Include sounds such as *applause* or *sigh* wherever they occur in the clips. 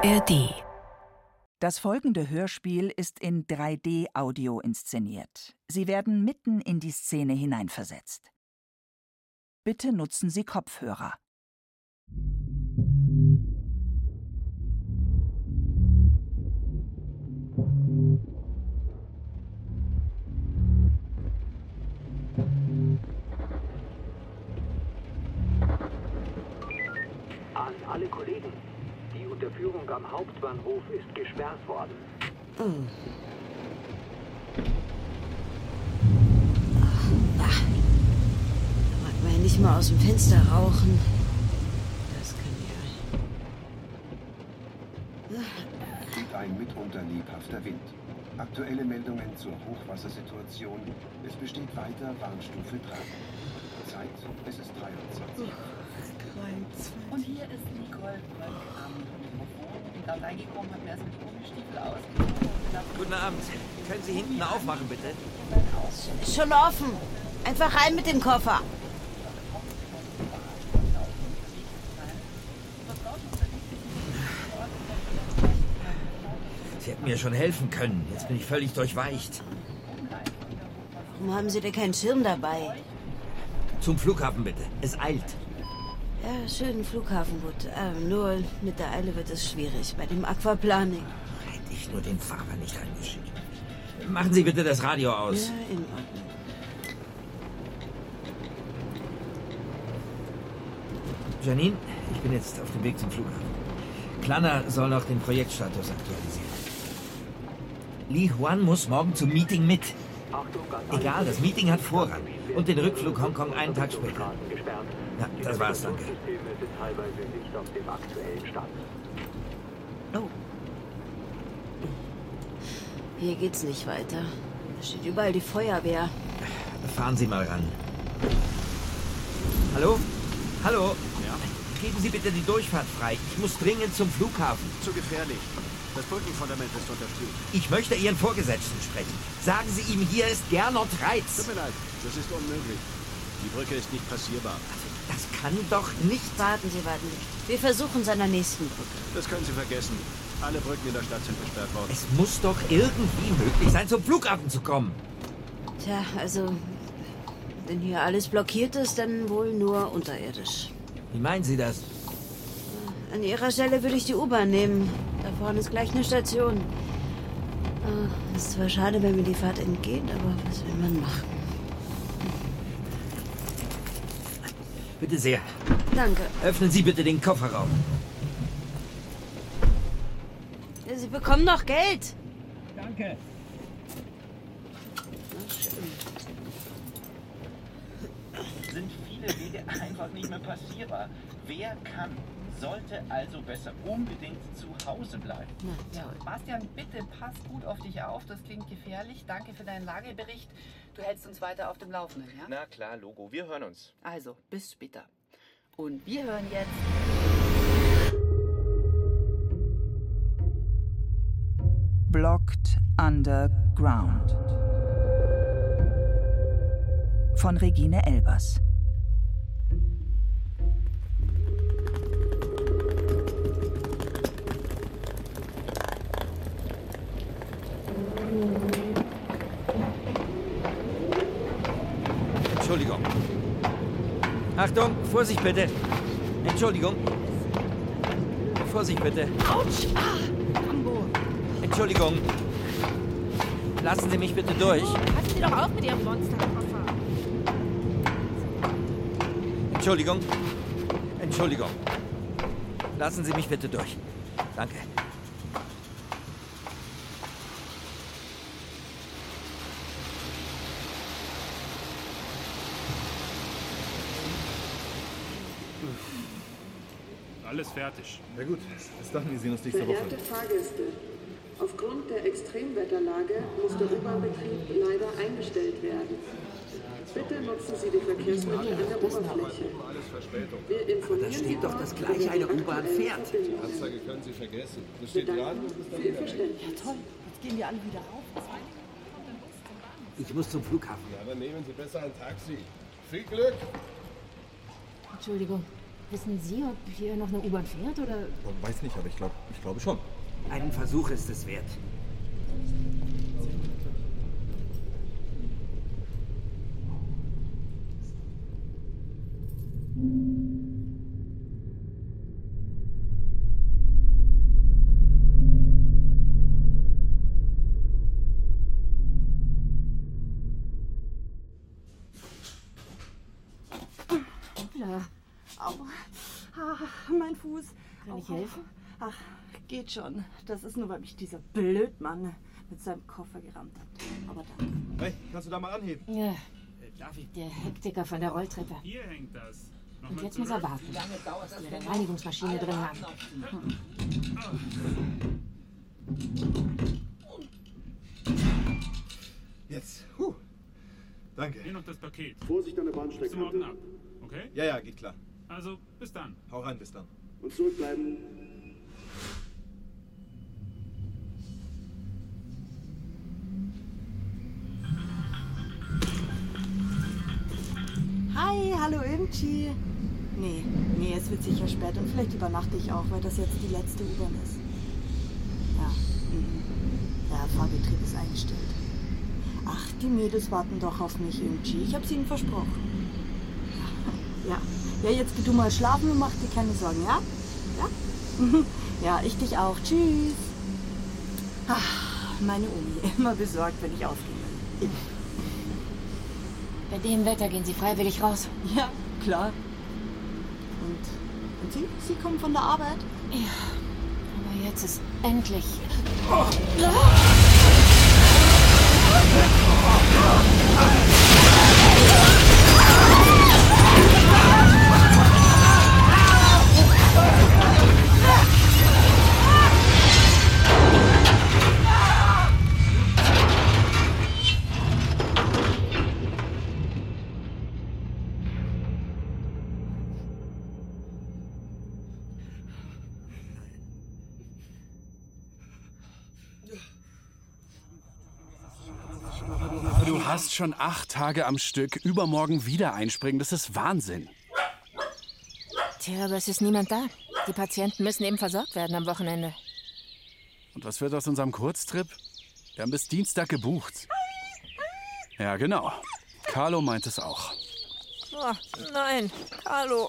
ARD Das folgende Hörspiel ist in 3D-Audio inszeniert. Sie werden mitten in die Szene hineinversetzt. Bitte nutzen Sie Kopfhörer. An alle Kollegen. Die Unterführung am Hauptbahnhof ist gesperrt worden. Mag man ja nicht mal aus dem Fenster rauchen. Das kann ja. weht ein mitunter lebhafter Wind. Aktuelle Meldungen zur Hochwassersituation. Es besteht weiter Warnstufe 3. Zeit, es ist 23. Und hier ist Nicole Bröck am Mikrofon. Ich bin gerade reingekommen, habe mir erst mit Gummistiefel ausgezogen und Guten Abend. Können Sie hinten aufmachen, bitte? Ist schon offen. Einfach rein mit dem Koffer. Sie hätten mir schon helfen können. Jetzt bin ich völlig durchweicht. Warum haben Sie denn keinen Schirm dabei? Zum Flughafen, bitte. Es eilt. Ja, schönen Flughafen, gut. Äh, nur mit der Eile wird es schwierig bei dem Aquaplaning. Hätte ich nur den Fahrer nicht angeschickt. Machen Sie bitte das Radio aus. Ja, in Ordnung. Janine, ich bin jetzt auf dem Weg zum Flughafen. Klanner soll noch den Projektstatus aktualisieren. Li Huan muss morgen zum Meeting mit. Egal, das. Meeting hat Vorrang. Und den Rückflug Hongkong einen Tag später. Das war's, danke. Oh. Hier geht's nicht weiter. Da steht überall die Feuerwehr. Fahren Sie mal ran. Hallo? Hallo? Ja? Geben Sie bitte die Durchfahrt frei. Ich muss dringend zum Flughafen. Zu gefährlich. Das Brückenfundament ist unterstützt. Ich möchte Ihren Vorgesetzten sprechen. Sagen Sie ihm, hier ist Gernot Reitz. Tut mir leid, das ist unmöglich. Die Brücke ist nicht passierbar. Das kann doch nicht... Warten Sie, warten Sie. Wir versuchen es an der nächsten Brücke. Das können Sie vergessen. Alle Brücken in der Stadt sind gesperrt worden. Es muss doch irgendwie möglich sein, zum Flughafen zu kommen. Tja, also, wenn hier alles blockiert ist, dann wohl nur unterirdisch. Wie meinen Sie das? An Ihrer Stelle würde ich die U-Bahn nehmen. Da vorne ist gleich eine Station. Ah, Ist zwar schade, wenn mir die Fahrt entgeht, aber was will man machen? Bitte sehr. Danke. Öffnen Sie bitte den Kofferraum. Sie bekommen noch Geld. Danke. Na, schön. sind viele Wege einfach nicht mehr passierbar. Wer kann, sollte also besser unbedingt zu Hause bleiben. Toll. Bastian, bitte pass gut auf dich auf. Das klingt gefährlich. Danke für deinen Lagebericht. Du hältst uns weiter auf dem Laufenden, ja? Na klar, Logo, wir hören uns. Also, bis später. Und wir hören jetzt. Blocked Underground von Regine Elbers. Entschuldigung. Achtung, Vorsicht bitte. Entschuldigung. Vorsicht bitte. Autsch! Ah! Rambo! Entschuldigung. Lassen Sie mich bitte durch. Passen Sie doch auf mit Ihrem Monsterkoffer. Entschuldigung. Entschuldigung. Lassen Sie mich bitte durch. Danke. Alles fertig. Na gut, bis dann, wir sehen uns nächste Woche. Verehrte Fahrgäste, aufgrund der Extremwetterlage muss der U-Bahn-Betrieb leider eingestellt werden. Bitte nutzen Sie die Verkehrsmittel an der Oberfläche. Wir informieren Da steht doch dort das Gleiche, über eine die U-Bahn fährt. Verbindungen. Anzeige können Sie vergessen. Das steht ist weg. Verständnis. Toll. Jetzt gehen wir alle wieder rauf. Ich muss zum Flughafen. Ja, dann nehmen Sie besser ein Taxi. Viel Glück! Entschuldigung. Wissen Sie, ob hier noch eine U-Bahn fährt oder. Weiß nicht, aber ich glaube ich glaube schon. Einen Versuch ist es wert. Hoppla. Au. Ah, mein Fuß. Kann ich au. helfen? Ach, geht schon. Das ist nur, weil mich dieser Blödmann mit seinem Koffer gerammt hat. Aber danke. Hey, kannst du da mal anheben? Ja, Darf ich? der Hektiker von der Rolltreppe. Hier hängt das. Und Nochmal jetzt muss er warten, bis wir eine Reinigungsmaschine drin haben. Jetzt. Huh. Danke. Hier noch das Paket. Vorsicht an der Rufst du morgen ab. Bahnsteigkante. Okay? Ja, ja, geht klar. Also, bis dann. Hau rein, bis dann. Und zurückbleiben. Hi, hallo Imchi. Nee, nee, es wird sicher spät und vielleicht übernachte ich auch, weil das jetzt die letzte U-Bahn ist. Ja, mhm. der Fahrbetrieb ist eingestellt. Ach, die Mädels warten doch auf mich, Imchi. Ich hab's ihnen versprochen. Ja, ja, jetzt geh du mal schlafen und mach dir keine Sorgen, ja? Ja? *laughs* Ja, ich dich auch. Tschüss. Ach, meine Omi, *laughs* immer besorgt, wenn ich aufgehe. Bei dem Wetter gehen Sie freiwillig raus. Ja, klar. Und, und Sie? Sie kommen von der Arbeit? Ja, aber jetzt ist endlich. Du *laughs* hast schon acht Tage am Stück, übermorgen wieder einspringen. Das ist Wahnsinn. Tja, aber es ist niemand da. Die Patienten müssen eben versorgt werden am Wochenende. Und was wird aus unserem Kurztrip? Wir haben bis Dienstag gebucht. Ja, genau. Carlo meint es auch. Oh, nein, Carlo.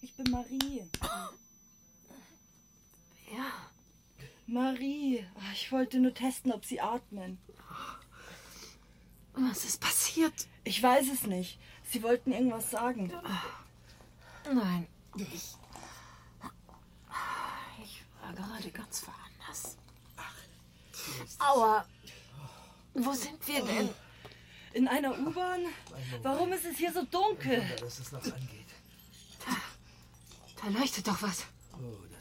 Ich bin Marie. Ja. Marie, Ah, ich wollte nur testen, ob Sie atmen. Was ist passiert? Ich weiß es nicht. Sie wollten irgendwas sagen. Nein. Ich, ich war gerade ganz woanders. Aua. Wo sind wir denn? In einer U-Bahn? Warum ist es hier so dunkel? dass es noch angeht. Da leuchtet doch was. Oh,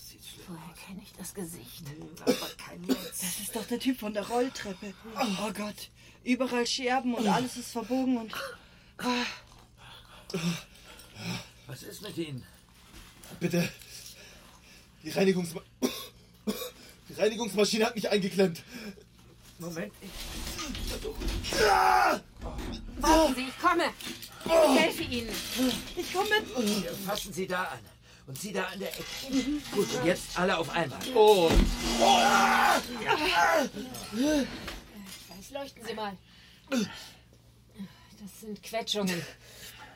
Woher kenne ich das Gesicht? Aber kein Netz. Das ist doch der Typ von der Rolltreppe. Oh Gott. Überall Scherben und alles ist verbogen und. Ah, Was ist mit Ihnen? Bitte. Die Reinigungsma Die Reinigungsmaschine hat mich eingeklemmt. Moment, ich. Warten Sie, ich komme. Ich helfe Ihnen. Ich komme mit. Fassen Sie da an. Und Sie da an der Ecke. Gut, und jetzt alle auf einmal. Oh. Jetzt leuchten Sie mal. Das sind Quetschungen.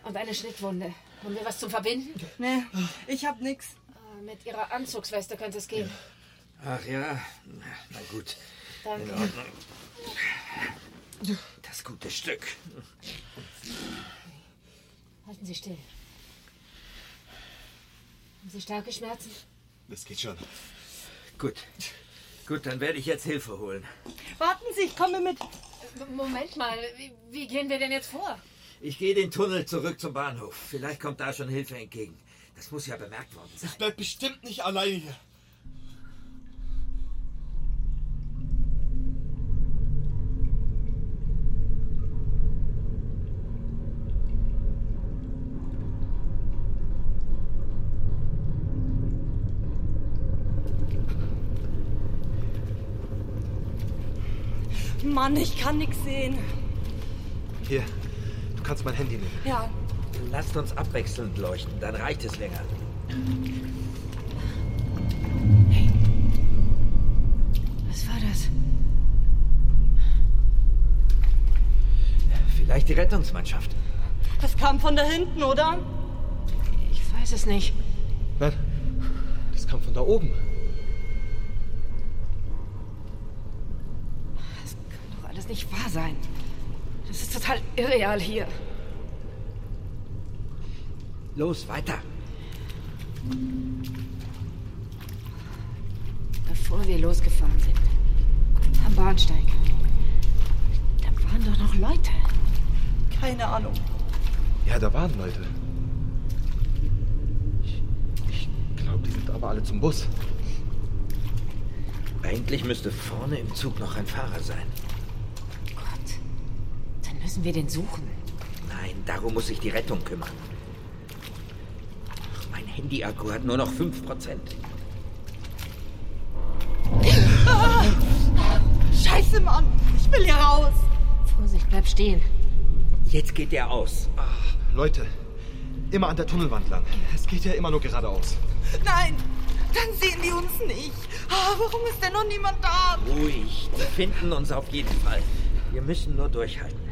Und eine Schnittwunde. Haben wir was zum Verbinden? Nee, ich hab nix. Äh, Mit Ihrer Anzugsweste könnte es gehen. Ach ja, na gut. In Danke. Ordnung. Das gute Stück. Halten Sie still. Haben Sie starke Schmerzen? Das geht schon. Gut. Gut, dann werde ich jetzt Hilfe holen. Warten Sie, ich komme mit. Moment mal, wie, wie gehen wir denn jetzt vor? Ich gehe den Tunnel zurück zum Bahnhof. Vielleicht kommt da schon Hilfe entgegen. Das muss ja bemerkt worden sein. Ich bleib bestimmt nicht alleine hier. Mann, ich kann nix sehen. Hier, kannst mein Handy nehmen. Ja. Lasst uns abwechselnd leuchten, dann reicht es länger. Was war das? Vielleicht die Rettungsmannschaft. Das kam von da hinten, oder? Ich weiß es nicht. Nein, das kam von da oben. Das alles nicht wahr sein. Das ist total irreal hier. Los, weiter. Bevor wir losgefahren sind, am Bahnsteig, da waren doch noch Leute. Keine Ahnung. Ja, da waren Leute. Ich, ich glaube, die sind aber alle zum Bus. Eigentlich müsste vorne im Zug noch ein Fahrer sein. Müssen wir den suchen. Nein, darum muss sich die Rettung kümmern. Ach, Mein Handy-Akku hat nur noch 5%. Scheiße, Mann. Ich will hier raus. Vorsicht, bleib stehen. Jetzt geht der aus. Leute, immer an der Tunnelwand lang. Es geht ja immer nur geradeaus. Nein, dann sehen die uns nicht. Ah, warum ist denn noch niemand da? Ruhig, die finden uns auf jeden Fall. Wir müssen nur durchhalten.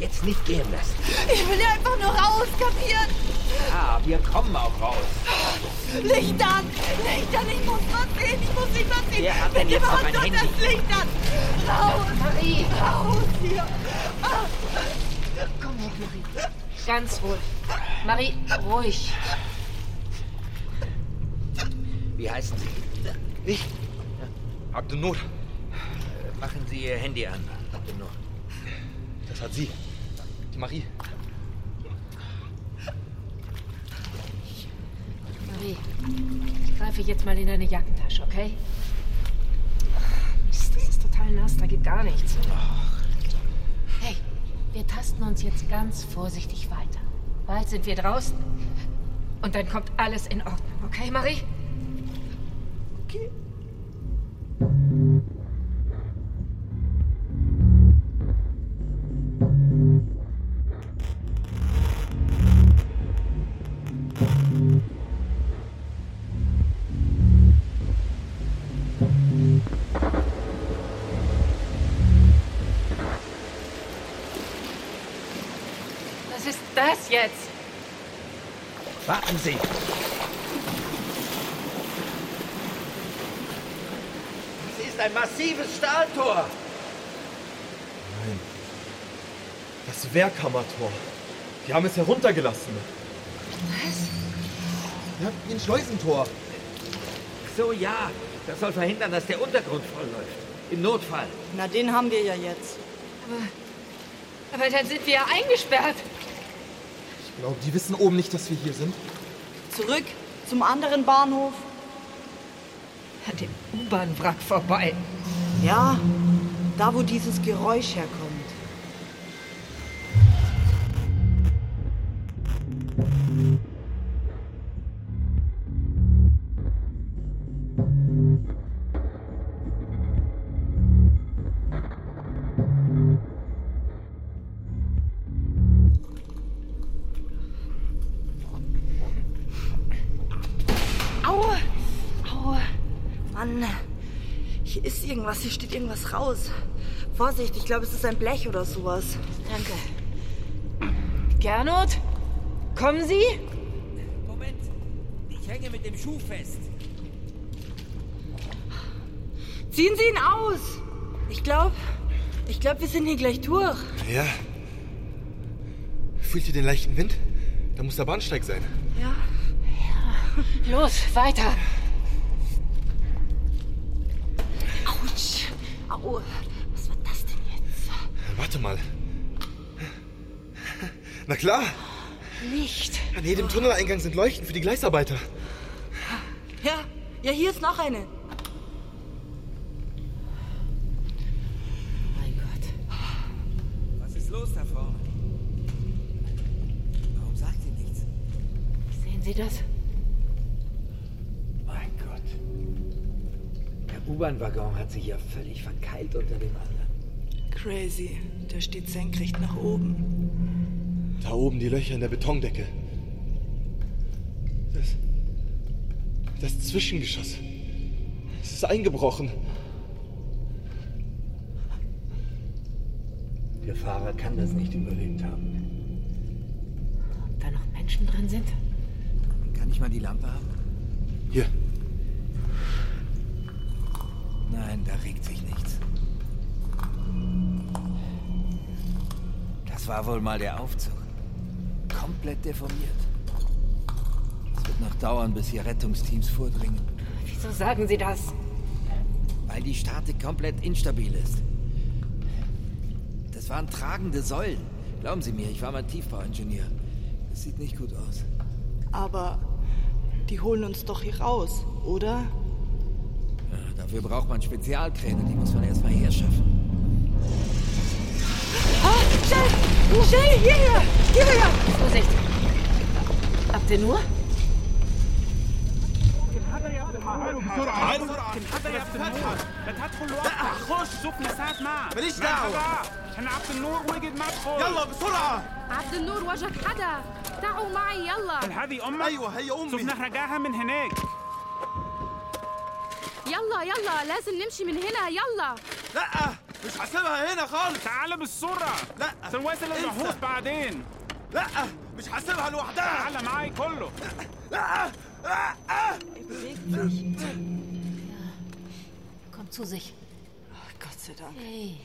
Jetzt nicht gehen lassen. Ich will hier einfach nur raus, kapiert? Ja, wir kommen auch raus. Licht an! Licht an! Ich muss was sehen! Ich muss nicht was sehen! Wer hat denn jetzt Handy? das Licht an! Raus! Marie! Raus hier! Ah. Komm hoch, Marie. Ganz ruhig. Marie, ruhig. Wie heißen Sie? Ich? Abdenur. Äh, Machen Sie Ihr Handy an. Abdenur. Das hat sie. Die Marie. Marie, ich greife jetzt mal in deine Jackentasche, okay? Mist, das ist total nass, da geht gar nichts. Hey, wir tasten uns jetzt ganz vorsichtig weiter. Bald sind wir draußen. Und dann kommt alles in Ordnung, okay, Marie? Okay. Warten Sie. Es ist ein massives Stahltor. Nein. Das Wehrkammertor. Die haben es heruntergelassen. Was? Ja, wie ein Schleusentor. So, ja. Das soll verhindern, dass der Untergrund vollläuft. Im Notfall. Na, den haben wir ja jetzt. Aber, aber dann sind wir ja eingesperrt. Ich glaube, die wissen oben nicht, dass wir hier sind. Zurück zum anderen Bahnhof. An dem U-Bahn-Wrack vorbei. Ja, da wo dieses Geräusch herkommt. Aua! Aua! Mann, hier ist irgendwas, hier steht irgendwas raus. Vorsicht, ich glaube, es ist ein Blech oder sowas. Danke. Gernot? Kommen Sie? Moment. Ich hänge mit dem Schuh fest. Ziehen Sie ihn aus! Ich glaube, ich glaube, wir sind hier gleich durch. Ja. Fühlt ihr den leichten Wind? Da muss der Bahnsteig sein. Ja. Los, weiter. Autsch! Au! Was war das denn jetzt? Warte mal. Na klar. Licht. An jedem Tunneleingang sind Leuchten für die Gleisarbeiter. Ja, ja, hier ist noch eine. Mein Gott. Was ist los da vorne? Warum sagt sie nichts? Sehen Sie das? Mein Gott. Der U-Bahn-Waggon hat sich ja völlig verkeilt unter dem anderen. Crazy. Der steht senkrecht nach oben. Da oben die Löcher in der Betondecke. Das. Das Zwischengeschoss. Es ist eingebrochen. Der Fahrer kann das nicht überlebt haben. Ob da noch Menschen drin sind? Kann ich mal die Lampe haben? Hier. Nein, da regt sich nichts. Das war wohl mal der Aufzug. Komplett deformiert. Es wird noch dauern, bis hier Rettungsteams vordringen. Wieso sagen Sie das? Weil die Statik komplett instabil ist. Das waren tragende Säulen. Glauben Sie mir, ich war mal Tiefbauingenieur. Das sieht nicht gut aus. Aber die holen uns doch hier raus, oder? Ja, dafür braucht man Spezialkräne, die muss man erstmal herschaffen. Ah, schnell! Schnell, hierher! Hierher! Vorsicht! Habt ihr nur? تنحدر يا فتحة لا تدخل لوحدك خش شوف مساعد معك ماليش دعوة. مرحبا. احنا عبد النور وجد مدخل يلا بسرعة عبد النور وجد حدا تعوا معي يلا هل هذه امك؟ أيوة، هي أمي. شوف نخرجها من هناك يلا يلا لازم نمشي من هنا يلا لا مش هسيبها هنا خالص تعال بالسرعة لا سنواصل انسى. البحوث بعدين لا مش هسيبها لوحدها تعال معي كله لا لا Kommt zu sich. Gott sei Dank. Hey,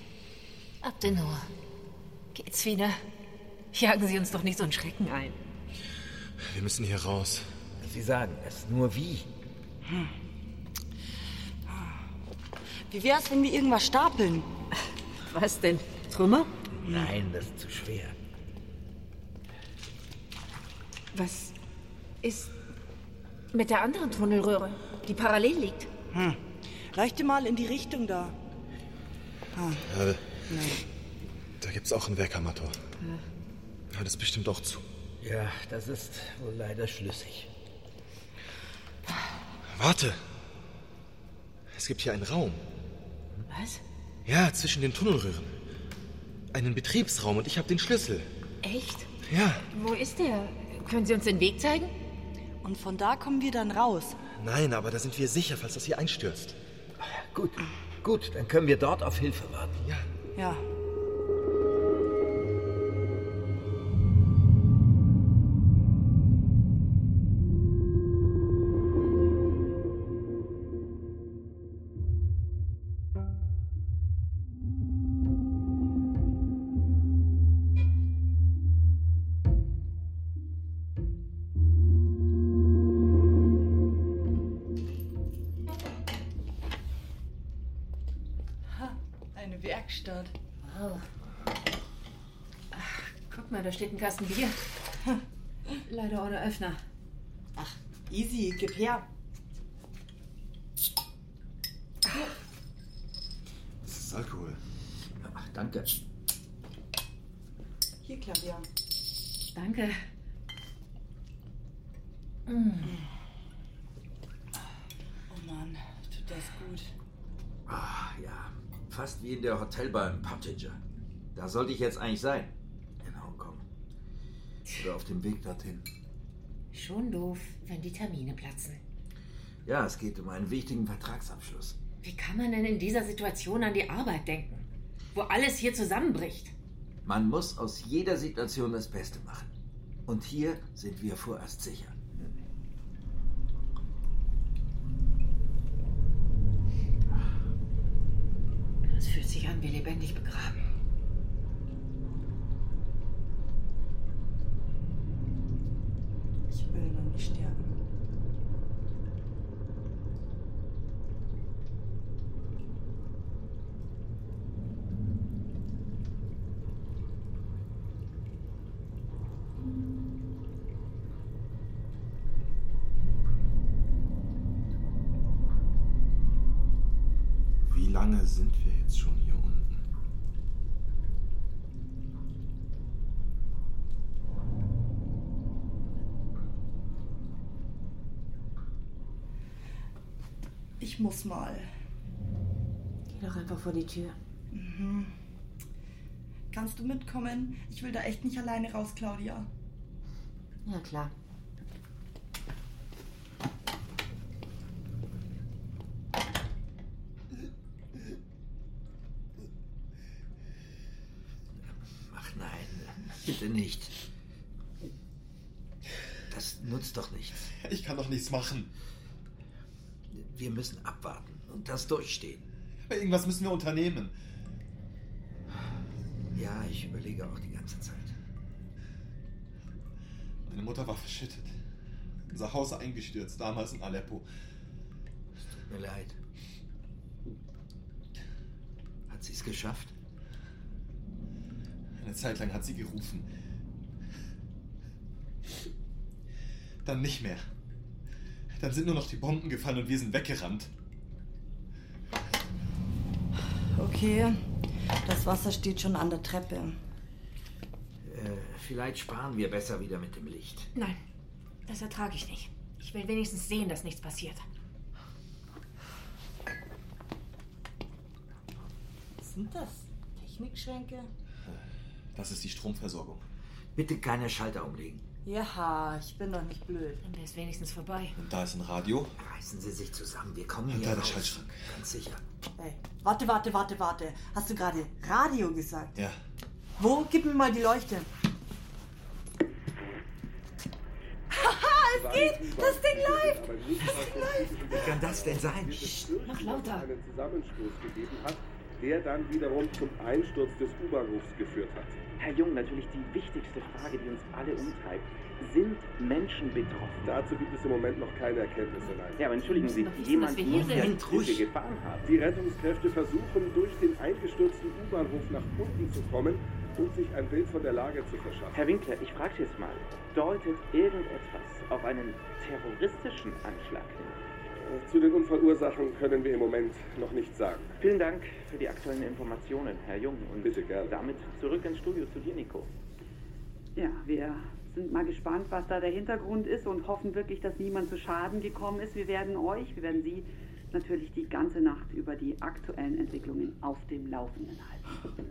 Abdenur. Geht's wieder? Jagen Sie uns doch nicht so einen Schrecken ein. Wir müssen hier raus. Sie sagen es, nur wie? Wie wär's, wenn wir irgendwas stapeln? Was denn? Trümmer? Nein, das ist zu schwer. Was ist mit der anderen Tunnelröhre, die parallel liegt? Hm. Leuchte mal in die Richtung da. Ah. Ja, da gibt's auch einen Weckermotor. Ja, das ist bestimmt auch zu. Ja, das ist wohl leider schlüssig. Warte! Es gibt hier einen Raum. Was? Ja, zwischen den Tunnelröhren. Einen Betriebsraum und ich habe den Schlüssel. Echt? Ja. Wo ist der? Können Sie uns den Weg zeigen? Und von da kommen wir dann raus. Nein, aber da sind wir sicher, falls das hier einstürzt. Gut, gut, dann können wir dort auf Hilfe warten. Ja. Ja. Guck mal, da steht ein Kasten Bier. *laughs* Leider ohne Öffner. Ach, easy, gib her. Das ist Alkohol. Ach, danke. Hier, Claudia. Danke. Mm. Oh Mann, tut das gut. Ah, ja. Fast wie in der Hotelbar im Pubginger. Da sollte ich jetzt eigentlich sein. Oder auf dem Weg dorthin. Schon doof, wenn die Termine platzen. Ja, es geht um einen wichtigen Vertragsabschluss. Wie kann man denn in dieser Situation an die Arbeit denken? Wo alles hier zusammenbricht. Man muss aus jeder Situation das Beste machen. Und hier sind wir vorerst sicher. Es fühlt sich an wie lebendig begraben. Ich will noch nicht sterben. Wie lange sind wir jetzt schon hier unten? Muss mal. Geh doch einfach vor die Tür. Mhm. Kannst du mitkommen? Ich will da echt nicht alleine raus, Claudia. Ja, klar. Ach nein, bitte nicht. Das nutzt doch nichts. Ich kann doch nichts machen. Wir müssen abwarten und das durchstehen. Irgendwas müssen wir unternehmen. Ja, ich überlege auch die ganze Zeit. Meine Mutter war verschüttet. Unser Haus eingestürzt, damals in Aleppo. Es tut mir leid. Hat sie es geschafft? Eine Zeit lang hat sie gerufen. Dann nicht mehr. Dann sind nur noch die Bomben gefallen und wir sind weggerannt. Okay, das Wasser steht schon an der Treppe. Äh, vielleicht sparen wir besser wieder mit dem Licht. Nein, das ertrage ich nicht. Ich will wenigstens sehen, dass nichts passiert. Was sind das? Technikschränke? Das ist die Stromversorgung. Bitte keine Schalter umlegen. Ja, ich bin doch nicht blöd. Dann wäre es wenigstens vorbei. Und da ist ein Radio. Reißen Sie sich zusammen, wir kommen Hinter hier der raus. Schaltschrank. Ganz sicher. Hey, warte, warte, warte, warte. Hast du gerade Radio gesagt? Ja. Wo? Gib mir mal die Leuchte. Haha, *laughs* es geht! Das Ding läuft! Das Ding läuft! Wie kann das denn sein? Mach lauter. einen Zusammenstoß gegeben hat, der dann wiederum zum Einsturz des U-Bahnhofs geführt hat. Herr Jung, natürlich die wichtigste Frage, die uns alle umtreibt. Sind Menschen betroffen? Dazu gibt es im Moment noch keine Erkenntnisse, nein. Ja, aber entschuldigen Sie, doch wissen, jemand dass wir hier muss ja. Hilfe gefahren haben. Die Rettungskräfte versuchen, durch den eingestürzten U-Bahnhof nach unten zu kommen und sich ein Bild von der Lage zu verschaffen. Herr Winkler, ich frage jetzt mal, deutet irgendetwas auf einen terroristischen Anschlag hin? Zu den Unfallursachen können wir im Moment noch nichts sagen. Vielen Dank für die aktuellen Informationen, Herr Jung. Und Bitte gerne. damit zurück ins Studio zu dir, Nico. Ja, wir sind mal gespannt, was da der Hintergrund ist und hoffen wirklich, dass niemand zu Schaden gekommen ist. Wir werden euch, wir werden Sie natürlich die ganze Nacht über die aktuellen Entwicklungen auf dem Laufenden halten.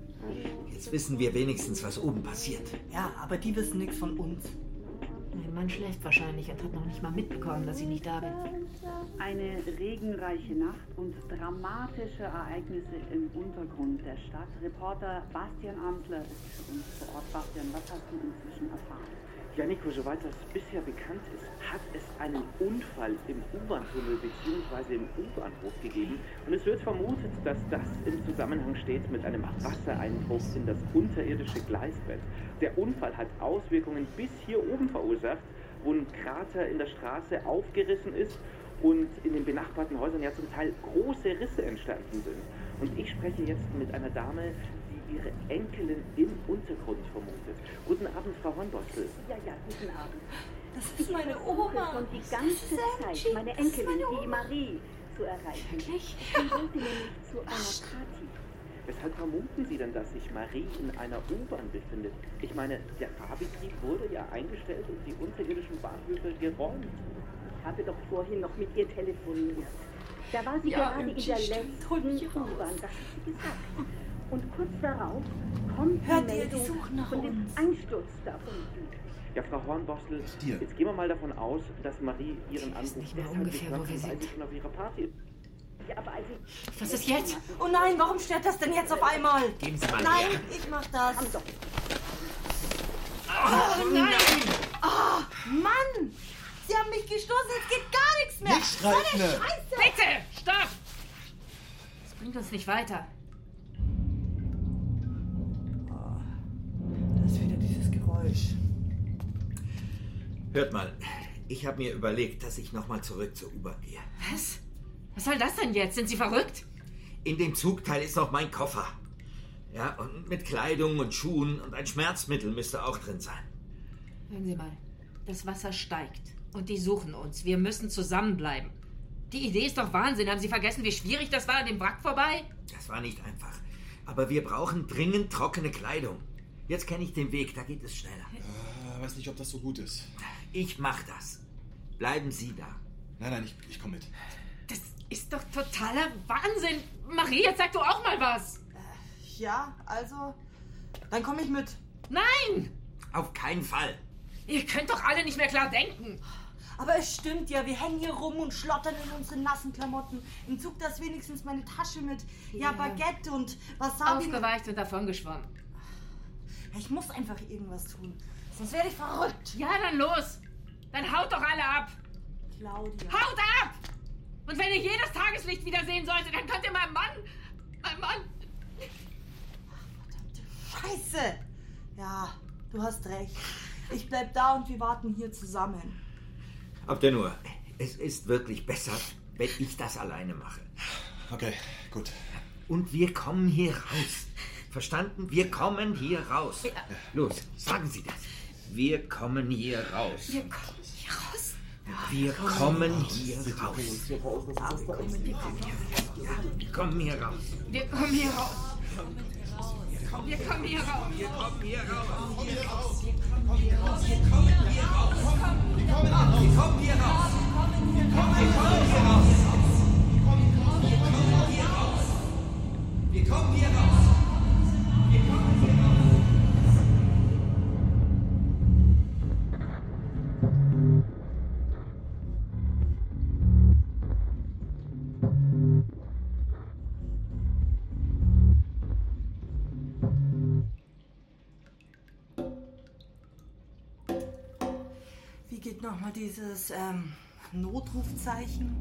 Jetzt wissen wir wenigstens, was oben passiert. Ja, aber die wissen nichts von uns. Mein Mann schläft wahrscheinlich und hat noch nicht mal mitbekommen, dass ich nicht da bin. Eine regenreiche Nacht und dramatische Ereignisse im Untergrund der Stadt. Reporter Bastian Amsler ist für uns vor Ort. Bastian, was hast du inzwischen erfahren? Ja, Nico, soweit das bisher bekannt ist, hat es einen Unfall im U-Bahn-Tunnel bzw. im U-Bahnhof gegeben. Und es wird vermutet, dass das im Zusammenhang steht mit einem Wassereinbruch in das unterirdische Gleisbett. Der Unfall hat Auswirkungen bis hier oben verursacht, wo ein Krater in der Straße aufgerissen ist und in den benachbarten Häusern ja zum Teil große Risse entstanden sind. Und ich spreche jetzt mit einer Dame, ihre Enkelin im Untergrund vermutet. Guten Abend, Frau Hornbostel. Ja, ja, guten Abend. Das ist meine Oma. schon die Das ganze. Zeit, meine Enkelin, meine die. Marie, zu erreichen. Wirklich? Sie wollte nämlich zu einer Party. Weshalb vermuten Sie denn, dass sich Marie in einer U-Bahn befindet? Ich meine, der Fahrbetrieb wurde ja eingestellt und die unterirdischen Bahnhöfe geräumt. Ich habe doch vorhin noch mit ihr telefoniert. Da war sie Ja, gerade in der letzten. U-Bahn, das hat sie gesagt. Und kurz darauf kommt Hört die ihr, die Meldung von dem uns. Einsturz da unten. Ja, Frau Hornbostel, dir? jetzt gehen wir mal davon aus, dass Marie ihren Ich weiß Anruf nicht mehr ungefähr, gehört wo wir hat, weil sind. sie schon auf ihrer Party ist. Ja, aber als ich Was ist jetzt? Oh nein, warum stört das denn jetzt auf einmal? Geben Sie mal Nein, her. ich mach das. Komm doch. Oh nein! Ah, Mann! Sie haben mich gestoßen, jetzt geht gar nichts mehr. Nicht! So eine Scheiße! Bitte! Stopp! Das bringt uns nicht weiter. Geräusch. Hört mal, ich habe mir überlegt, dass ich nochmal zurück zur U-Bahn gehe. Was? Was soll das denn jetzt? Sind Sie verrückt? In dem Zugteil ist noch mein Koffer. Ja, und mit Kleidung und Schuhen und ein Schmerzmittel müsste auch drin sein. Hören Sie mal. Das Wasser steigt. Und die suchen uns. Wir müssen zusammenbleiben. Die Idee ist doch Wahnsinn. Haben Sie vergessen, wie schwierig das war an dem Wrack vorbei? Das war nicht einfach. Aber wir brauchen dringend trockene Kleidung. Jetzt kenne ich den Weg, da geht es schneller. Äh, weiß nicht, ob das so gut ist. Ich mach das. Bleiben Sie da. Nein, nein, ich, ich komme mit. Das ist doch totaler Wahnsinn. Marie, jetzt sag du auch mal was. Ja, also, Dann komme ich mit. Nein! Auf keinen Fall. Ihr könnt doch alle nicht mehr klar denken. Aber es stimmt ja, wir hängen hier rum und schlottern in unseren nassen Klamotten. Im Zug da ist wenigstens meine Tasche mit. Ja, Ja. Baguette und Wasabi. Aufgeweicht und davongeschwommen. Ich muss einfach irgendwas tun. Sonst werde ich verrückt. Ja, dann los. Dann haut doch alle ab. Claudia. Haut ab! Und wenn ihr jedes Tageslicht wiedersehen solltet, dann könnt ihr meinem Mann... Mein Mann... Scheiße! Ja, du hast recht. Ich bleib da und wir warten hier zusammen. Habt ihr nur, es ist wirklich besser, wenn ich das alleine mache. Okay, gut. Und wir kommen hier raus. Verstanden? Wir kommen hier raus. Los, sagen Sie das. Wir kommen hier raus. Wir kommen hier raus. Wir kommen hier raus. Wir kommen hier raus. Wir kommen hier raus. Wir kommen hier raus. Wir kommen hier raus. Wir kommen hier raus. Wir kommen hier raus. Wie geht nochmal dieses ähm, Notrufzeichen?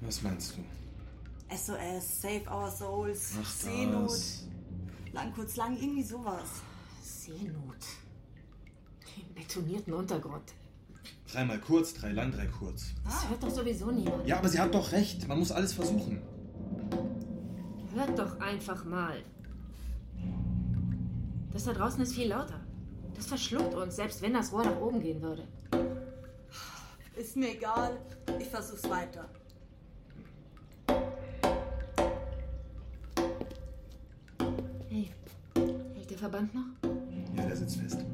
Was meinst du? SOS, Save Our Souls, Ach, Seenot. das. Lang, kurz, lang, irgendwie sowas. Seenot. Im betonierten Untergrund. Dreimal kurz, drei lang, drei kurz. Das hört doch sowieso niemand. Ja, aber sie hat doch recht. Man muss alles versuchen. Hört doch einfach mal. Das da draußen ist viel lauter. Das verschluckt uns, selbst wenn das Rohr nach oben gehen würde. Ist mir egal. Ich versuch's weiter. Verband noch? Ja, der sitzt fest.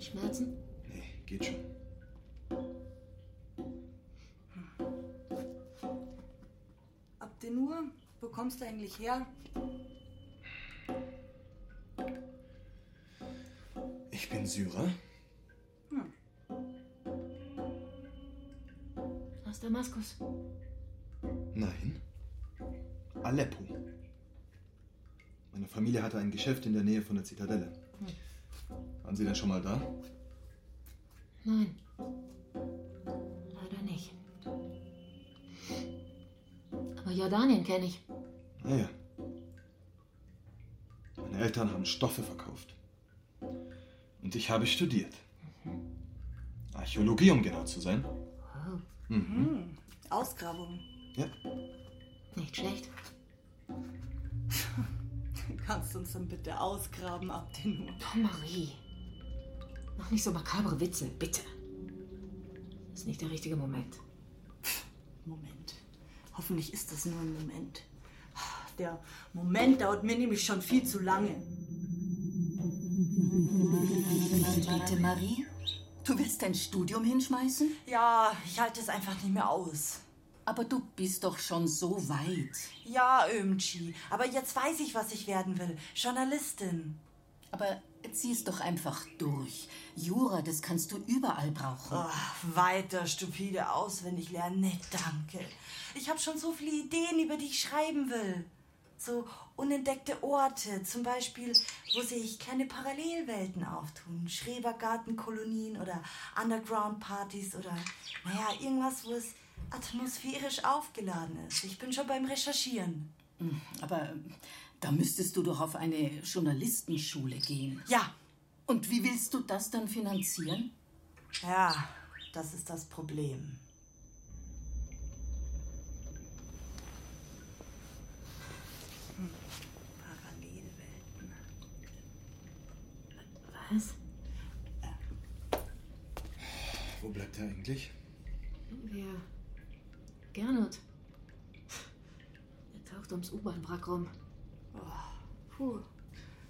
Schmerzen? Nee, geht schon. Ab den Uhr? Wo kommst du eigentlich her? Ich bin Syrer. Aus Damaskus. Nein. Aleppo. Meine Familie hatte ein Geschäft in der Nähe von der Zitadelle. Waren Sie denn schon mal da? Nein. Leider nicht. Aber Jordanien kenne ich. Naja. Meine Eltern haben Stoffe verkauft. Und ich habe studiert. Archäologie, um genau zu sein. Mhm. Hm, Ausgrabung. Ja. Nicht schlecht. Kannst du uns dann bitte ausgraben ab den Uhr? Oh, Marie. Mach nicht so makabre Witze, bitte. Ist nicht der richtige Moment. Moment. Hoffentlich ist das nur ein Moment. Der Moment dauert mir nämlich schon viel zu lange. Bitte, Marie? Du willst dein Studium hinschmeißen? Ja, ich halte es einfach nicht mehr aus. Aber du bist doch schon so weit. Ja, Ömchi. Aber jetzt weiß ich, was ich werden will. Journalistin. Aber zieh es doch einfach durch. Jura, das kannst du überall brauchen. Oh, weiter stupide auswendig lernen. Nee, danke. Ich habe schon so viele Ideen, über die ich schreiben will. So unentdeckte Orte, zum Beispiel, wo sich kleine Parallelwelten auftun. Schrebergartenkolonien oder Underground-Partys oder, naja, irgendwas, wo es atmosphärisch aufgeladen ist. Ich bin schon beim Recherchieren. Hm, Aber ähm, da müsstest du doch auf eine Journalistenschule gehen. Ja. Und wie willst du das dann finanzieren? Ja, das ist das Problem. Hm, Parallelwelten. Was? Wo bleibt er eigentlich? Wer? Gernot. Er taucht ums U-Bahn-Wrack rum. Oh, puh.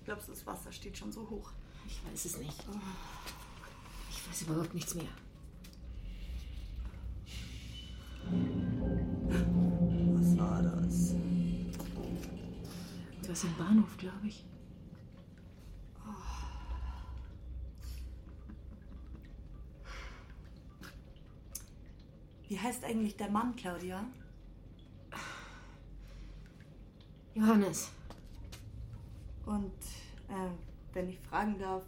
Glaubst du, das Wasser steht schon so hoch? Ich weiß es nicht. Ich weiß überhaupt nichts mehr. Was war das? Irgendwas im Bahnhof, glaube ich. Heißt eigentlich der Mann, Claudia? Johannes. Und äh, wenn ich fragen darf,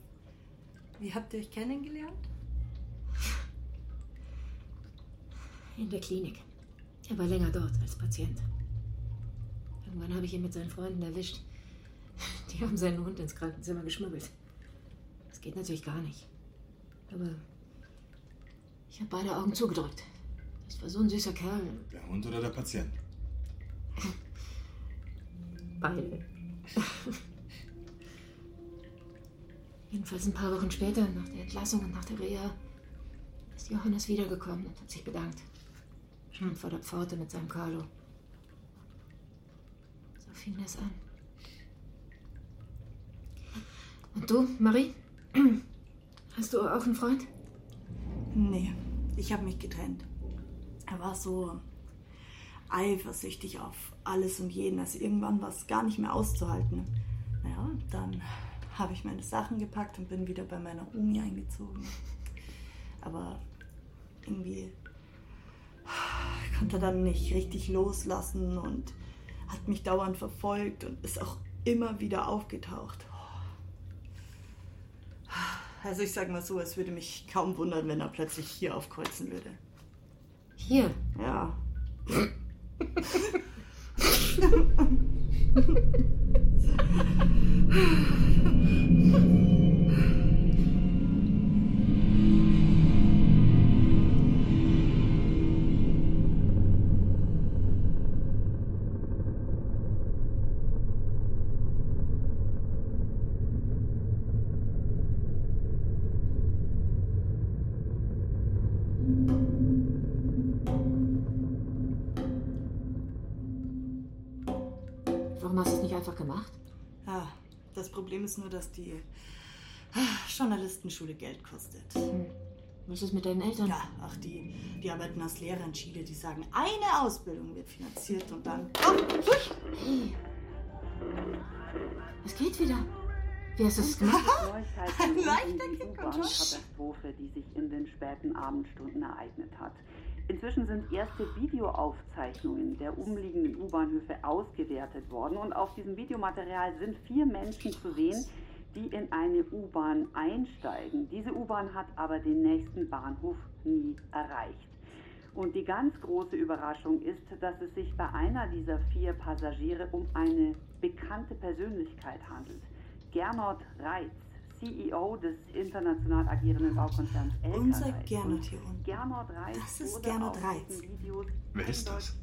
wie habt ihr euch kennengelernt? In der Klinik. Er war länger dort als Patient. Irgendwann habe ich ihn mit seinen Freunden erwischt. Die haben seinen Hund ins Krankenzimmer geschmuggelt. Das geht natürlich gar nicht. Aber ich habe beide Augen zugedrückt. Das war so ein süßer Kerl. Der Hund oder der Patient? *laughs* Beide. Jedenfalls ein paar Wochen später, nach der Entlassung und nach der Reha, ist Johannes wiedergekommen und hat sich bedankt. Stand vor der Pforte mit seinem Carlo. So fing das an. Und du, Marie? *clears throat* Hast du auch einen Freund? Nee, ich habe mich getrennt. Er war so eifersüchtig auf alles und jeden. Also irgendwann war es gar nicht mehr auszuhalten. Naja, dann habe ich meine Sachen gepackt und bin wieder bei meiner Uni eingezogen. Aber irgendwie konnte er dann nicht richtig loslassen und hat mich dauernd verfolgt und ist auch immer wieder aufgetaucht. Also ich sage mal so, es würde mich kaum wundern, wenn er plötzlich hier aufkreuzen würde. Hier? Ja. *laughs* ist nur, dass die ah, Journalistenschule Geld kostet. Was ist mit deinen Eltern? Ja, ach, die, die arbeiten als Lehrer in Chile. Die sagen, eine Ausbildung wird finanziert und dann. Hey. Es geht wieder. Wie hast du es *laughs* gemacht? Neuigkeiten rund um die U-Bahn-Katastrophe, die sich in den späten Abendstunden ereignet hat. Inzwischen sind erste Videoaufzeichnungen der umliegenden U-Bahnhöfe ausgewertet worden und auf diesem Videomaterial sind vier Menschen zu sehen, die in eine U-Bahn einsteigen. Diese U-Bahn hat aber den nächsten Bahnhof nie erreicht. Und die ganz große Überraschung ist, dass es sich bei einer dieser vier Passagiere um eine bekannte Persönlichkeit handelt. Gernot Reitz, CEO des international agierenden Baukonzerns Elka Unser. Gernot hier unten. Gernot Reitz Das ist Gernot Reitz. Wer ist das?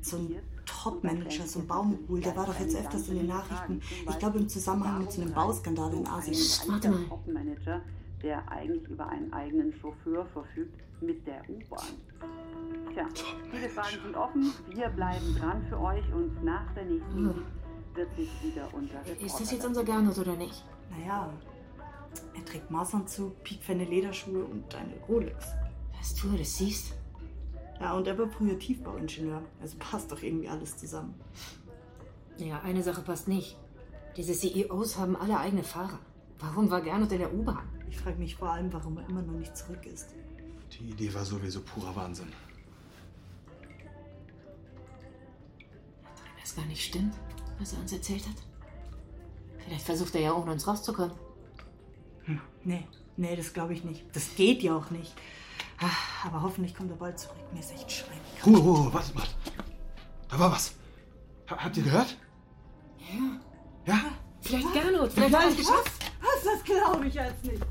So ein Top-Manager, so ein Baumhol, der war doch jetzt öfters in den Nachrichten. Ich glaube im Zusammenhang mit so einem Bauskandal in Asien. Warte mal. Top-Manager, der eigentlich über einen eigenen Chauffeur verfügt, mit der U-Bahn. Tja, viele Fragen sind offen. Wir bleiben dran für euch und nach der nächsten Musik wird sich wieder unser Ist das jetzt unser Gernot oder nicht? Naja, er trägt Maßanzug, piekfeine Lederschuhe und eine Rolex. Was du das siehst? Ja, und er war früher Tiefbauingenieur. Also passt doch irgendwie alles zusammen. Ja, eine Sache passt nicht. Diese CEOs haben alle eigene Fahrer. Warum war Gernot in der U-Bahn? Ich frage mich vor allem, warum er immer noch nicht zurück ist. Die Idee war sowieso purer Wahnsinn. Wenn das gar nicht stimmt, was er uns erzählt hat. Vielleicht versucht er ja ohne uns rauszukommen. Hm, nee, nee, das glaube ich nicht. Das geht ja auch nicht. Ah, Aber hoffentlich kommt er bald zurück. Mir ist echt schrecklich. Ruhe, Ruhe, warte, warte. Da war was. Ha habt ihr gehört? Ja. Ja? Vielleicht Gernot, vielleicht hat er es geschafft. Was? Das glaube ich jetzt nicht.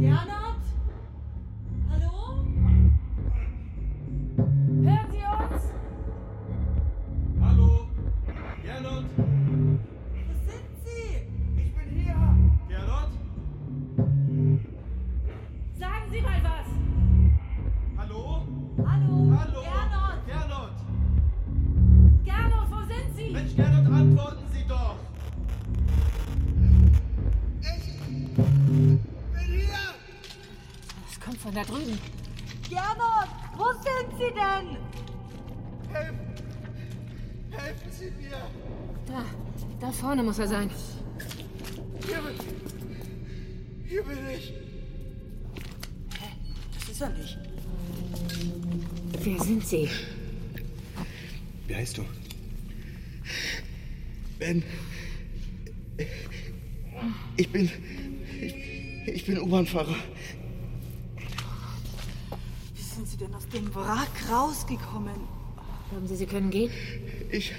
Gernot? Da drüben. Gernot, wo sind Sie denn? Helfen! Helfen Sie mir! Da, da vorne muss er sein. Hier bin, hier bin ich. Das ist er nicht. Wer sind Sie? Wie heißt du? Ben. Ich bin. Ich, ich bin U-Bahn-Fahrer. Wie sind Sie denn aus dem Wrack rausgekommen? Glauben Sie, Sie können gehen? Ich.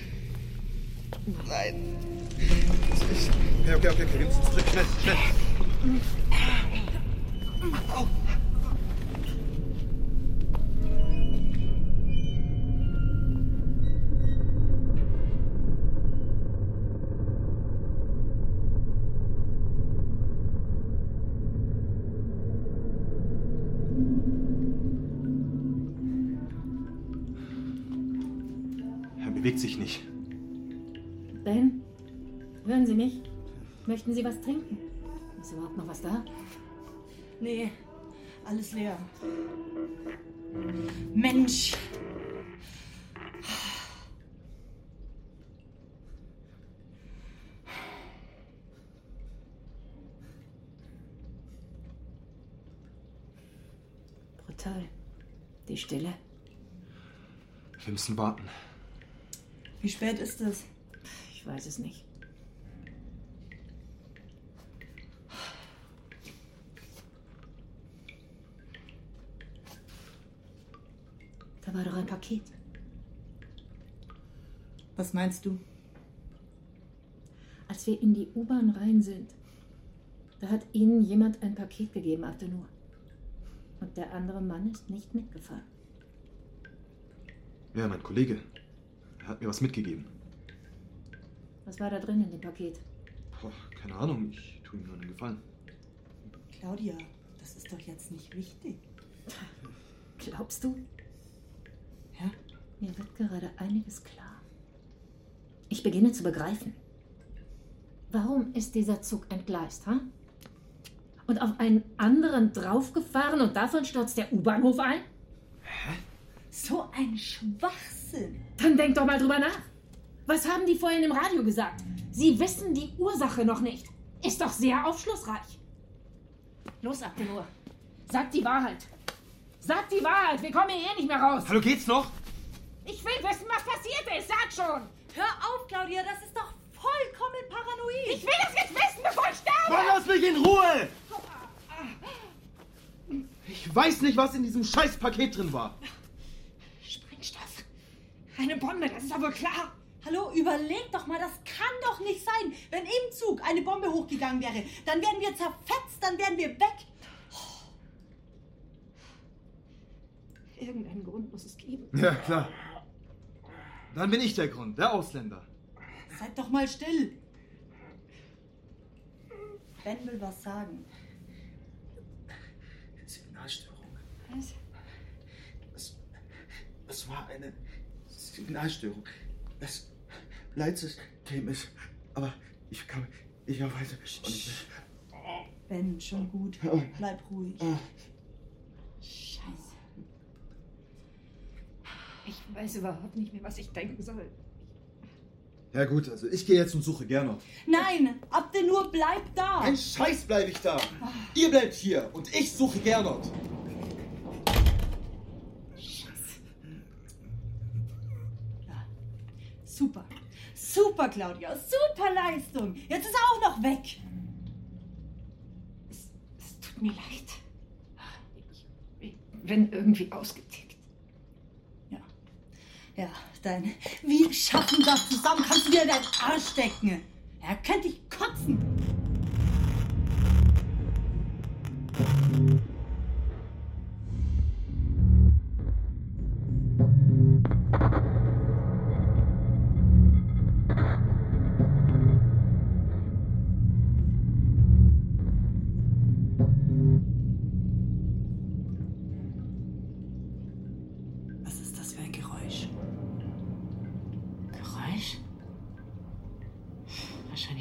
Nein. Ich, okay, okay, okay, schnell, schnell. Au. Möchten Sie was trinken? Ist überhaupt noch was da? Nee, alles leer. Mensch! Brutal. Die Stille. Wir müssen warten. Wie spät ist es? Ich weiß es nicht. Da war doch ein Paket. Was meinst du? Als wir in die U-Bahn rein sind, da hat Ihnen jemand ein Paket gegeben, Abdenur. Und der andere Mann ist nicht mitgefahren. Ja, mein Kollege. Er hat mir was mitgegeben. Was war da drin in dem Paket? Boah, keine Ahnung, ich tue ihm nur einen Gefallen. Claudia, das ist doch jetzt nicht wichtig. Glaubst du? Ja? Mir wird gerade einiges klar. Ich beginne zu begreifen. Warum ist dieser Zug entgleist, ha? Und auf einen anderen draufgefahren und davon stürzt der U-Bahnhof ein? So ein Schwachsinn. Dann denk doch mal drüber nach. Was haben die vorhin im Radio gesagt? Sie wissen die Ursache noch nicht. Ist doch sehr aufschlussreich. Los, Abdenur. Sag die Wahrheit. Sag die Wahrheit. Wir kommen hier eh nicht mehr raus. Hallo, geht's noch? Ich will wissen, was passiert ist. Sag schon. Hör auf, Claudia, das ist doch vollkommen paranoid. Ich will das jetzt wissen, bevor ich sterbe. Mann, lass mich in Ruhe! Ich weiß nicht, was in diesem Scheißpaket drin war. Sprengstoff. Eine Bombe, das ist wohl klar. Hallo, überleg doch mal, das kann doch nicht sein. Wenn im Zug eine Bombe hochgegangen wäre, dann wären wir zerfetzt, dann wären wir weg. Irgendeinen Grund muss es geben. Ja, klar. Dann bin ich der Grund, der Ausländer. Seid doch mal still. Ben will was sagen. Signalstörung. Was? Es, es war eine Signalstörung. Das Leitsystem ist. Aber ich kann. Ich und ich. Ben, schon gut. Bleib ruhig. Oh. Scheiße. Ich weiß überhaupt nicht mehr, was ich denken soll. Ja gut, also ich gehe jetzt und suche Gernot. Nein, Abdenur, bleib da. Ein Scheiß bleibe ich da. Ihr bleibt hier und ich suche Gernot. Super. Super, Claudia. Super Leistung. Jetzt ist er auch noch weg. Es, es tut mir leid. Ich, ich bin irgendwie ausgetickt. Ja, dein. Wir schaffen das zusammen. Kannst du dir in deinen Arsch stecken. Er könnte dich kotzen.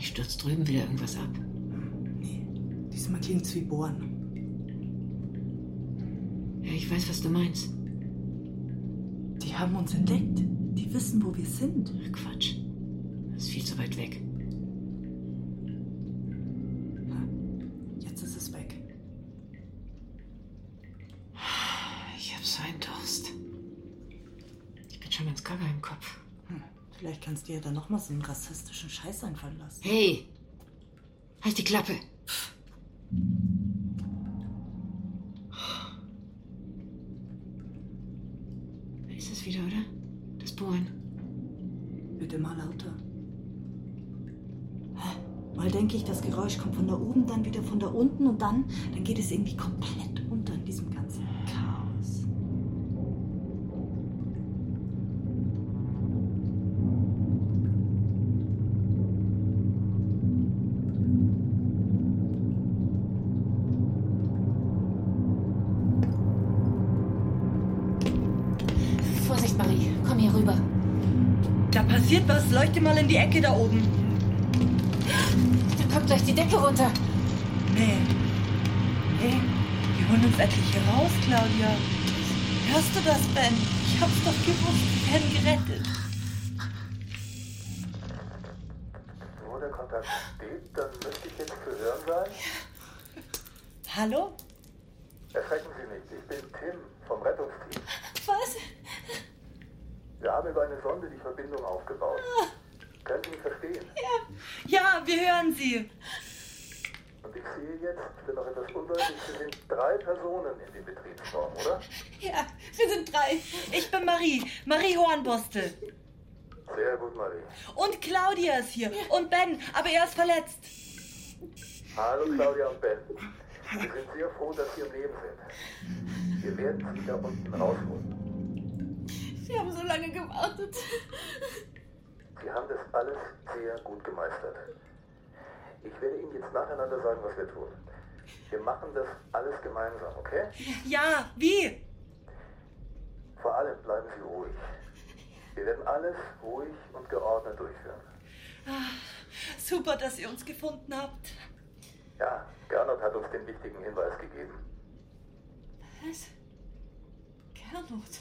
Wahrscheinlich stürzt drüben wieder irgendwas ab. Diesmal klingt's wie Bohren. ich weiß, was du meinst. Die haben uns entdeckt. Die wissen, wo wir sind. Ach, Quatsch. Das ist viel zu weit weg. Jetzt ist es weg. Ich hab so einen Durst. Ich bin schon ganz gaga im Kopf. Hm. Du ja dann nochmal so einen rassistischen Scheiß einfallen lassen. Hey! Halt die Klappe! Da ist es wieder, oder? Das Bohren. Bitte mal lauter. Mal denke ich, das Geräusch kommt von da oben, dann wieder von da unten und dann, dann geht es irgendwie komplett mal in die Ecke da oben. Da kommt gleich die Decke runter. Nee. Hey, wir holen uns endlich hier raus, Claudia. Hörst du das, Ben? Ich hab's doch gewusst. Wir werden gerettet. Wo der Kontakt steht, dann müsste ich jetzt zu hören sein. Hallo? Erschrecken Sie nicht, ich bin Tim vom Rettungsteam. Was? Wir haben über eine Sonde die Verbindung aufgebaut. Können Sie mich verstehen? Ja, wir hören Sie. Und ich sehe jetzt, ich bin noch etwas undeutlich, wir sind drei Personen in dem Betriebsraum, oder? Ja, wir sind drei. Ich bin Marie. Marie Hornbostel. Sehr gut, Marie. Und Claudia ist hier. Und Ben, aber er ist verletzt. Hallo Claudia und Ben. Wir sind sehr froh, dass Sie im Leben sind. Wir werden Sie da unten rausholen. Sie haben so lange gewartet. Sie haben das alles sehr gut gemeistert. Ich werde Ihnen jetzt nacheinander sagen, was wir tun. Wir machen das alles gemeinsam, okay? Ja, wie? Vor allem bleiben Sie ruhig. Wir werden alles ruhig und geordnet durchführen. Ah, super, dass ihr uns gefunden habt. Ja, Gernot hat uns den wichtigen Hinweis gegeben. Was? Gernot?